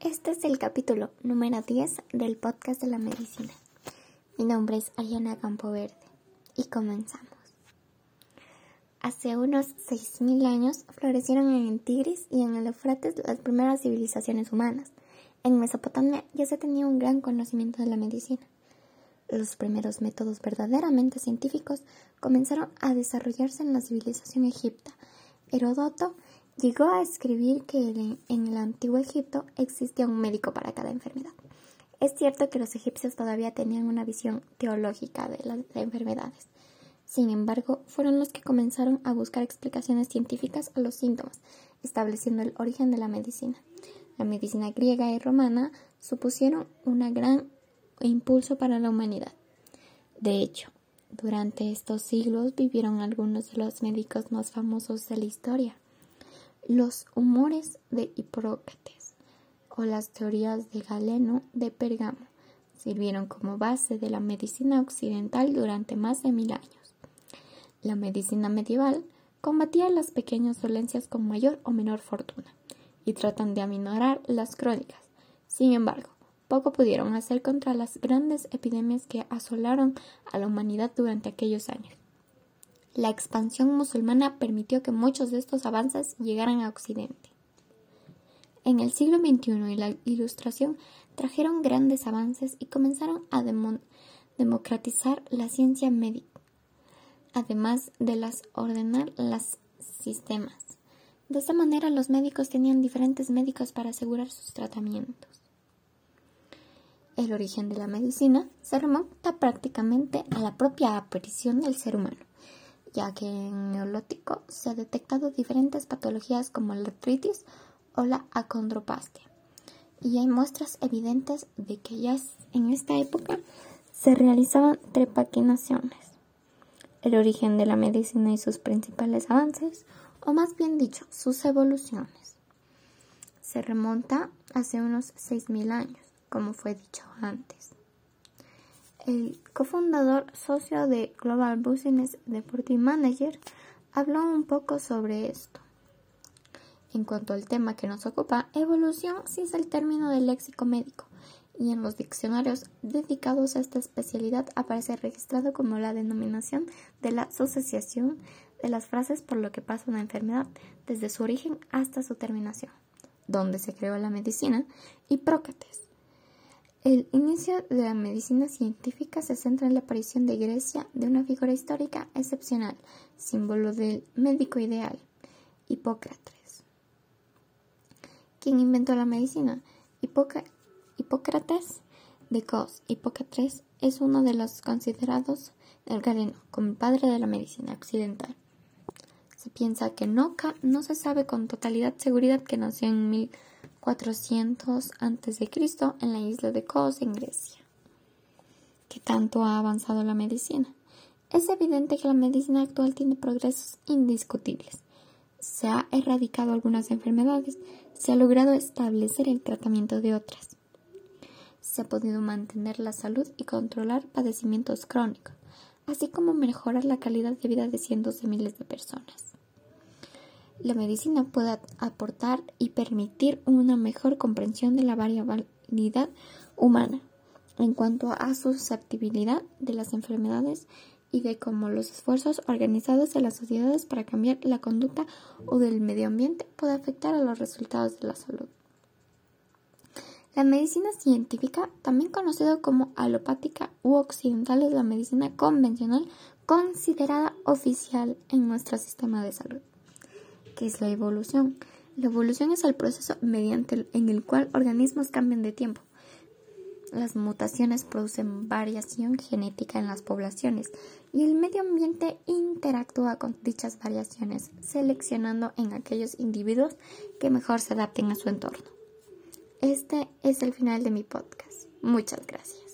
Este es el capítulo número 10 del podcast de la medicina. Mi nombre es Ayana Campoverde y comenzamos. Hace unos 6.000 años florecieron en el Tigris y en el Eufrates las primeras civilizaciones humanas. En Mesopotamia ya se tenía un gran conocimiento de la medicina. Los primeros métodos verdaderamente científicos comenzaron a desarrollarse en la civilización egipta. Heródoto llegó a escribir que en el antiguo Egipto existía un médico para cada enfermedad. Es cierto que los egipcios todavía tenían una visión teológica de las enfermedades. Sin embargo, fueron los que comenzaron a buscar explicaciones científicas a los síntomas, estableciendo el origen de la medicina. La medicina griega y romana supusieron un gran impulso para la humanidad. De hecho, durante estos siglos vivieron algunos de los médicos más famosos de la historia. Los humores de Hipócrates o las teorías de Galeno de Pergamo sirvieron como base de la medicina occidental durante más de mil años. La medicina medieval combatía las pequeñas dolencias con mayor o menor fortuna y tratan de aminorar las crónicas. Sin embargo, poco pudieron hacer contra las grandes epidemias que asolaron a la humanidad durante aquellos años. La expansión musulmana permitió que muchos de estos avances llegaran a Occidente. En el siglo XXI y la Ilustración trajeron grandes avances y comenzaron a democratizar la ciencia médica, además de las ordenar los sistemas. De esta manera los médicos tenían diferentes médicos para asegurar sus tratamientos. El origen de la medicina se remonta prácticamente a la propia aparición del ser humano, ya que en Neolítico se han detectado diferentes patologías como la artritis o la acondropastia, y hay muestras evidentes de que ya en esta época se realizaban trepaquinaciones. El origen de la medicina y sus principales avances o más bien dicho, sus evoluciones. Se remonta hace unos 6.000 años, como fue dicho antes. El cofundador socio de Global Business Deportive Manager habló un poco sobre esto. En cuanto al tema que nos ocupa, evolución sí es el término del léxico médico y en los diccionarios dedicados a esta especialidad aparece registrado como la denominación de la asociación de las frases por lo que pasa una enfermedad desde su origen hasta su terminación, donde se creó la medicina, y Prócrates. El inicio de la medicina científica se centra en la aparición de Grecia de una figura histórica excepcional, símbolo del médico ideal, Hipócrates. ¿Quién inventó la medicina? Hipócrates de Cos. Hipócrates es uno de los considerados el Galeno como el padre de la medicina occidental piensa que no, no se sabe con totalidad seguridad que nació en 1400 a.C. en la isla de Kos, en Grecia. ¿Qué tanto ha avanzado la medicina? Es evidente que la medicina actual tiene progresos indiscutibles. Se ha erradicado algunas enfermedades, se ha logrado establecer el tratamiento de otras. Se ha podido mantener la salud y controlar padecimientos crónicos, así como mejorar la calidad de vida de cientos de miles de personas. La medicina puede aportar y permitir una mejor comprensión de la variabilidad humana en cuanto a susceptibilidad de las enfermedades y de cómo los esfuerzos organizados de las sociedades para cambiar la conducta o del medio ambiente puede afectar a los resultados de la salud. La medicina científica, también conocida como alopática u occidental, es la medicina convencional considerada oficial en nuestro sistema de salud que es la evolución. La evolución es el proceso mediante en el cual organismos cambian de tiempo. Las mutaciones producen variación genética en las poblaciones y el medio ambiente interactúa con dichas variaciones, seleccionando en aquellos individuos que mejor se adapten a su entorno. Este es el final de mi podcast. Muchas gracias.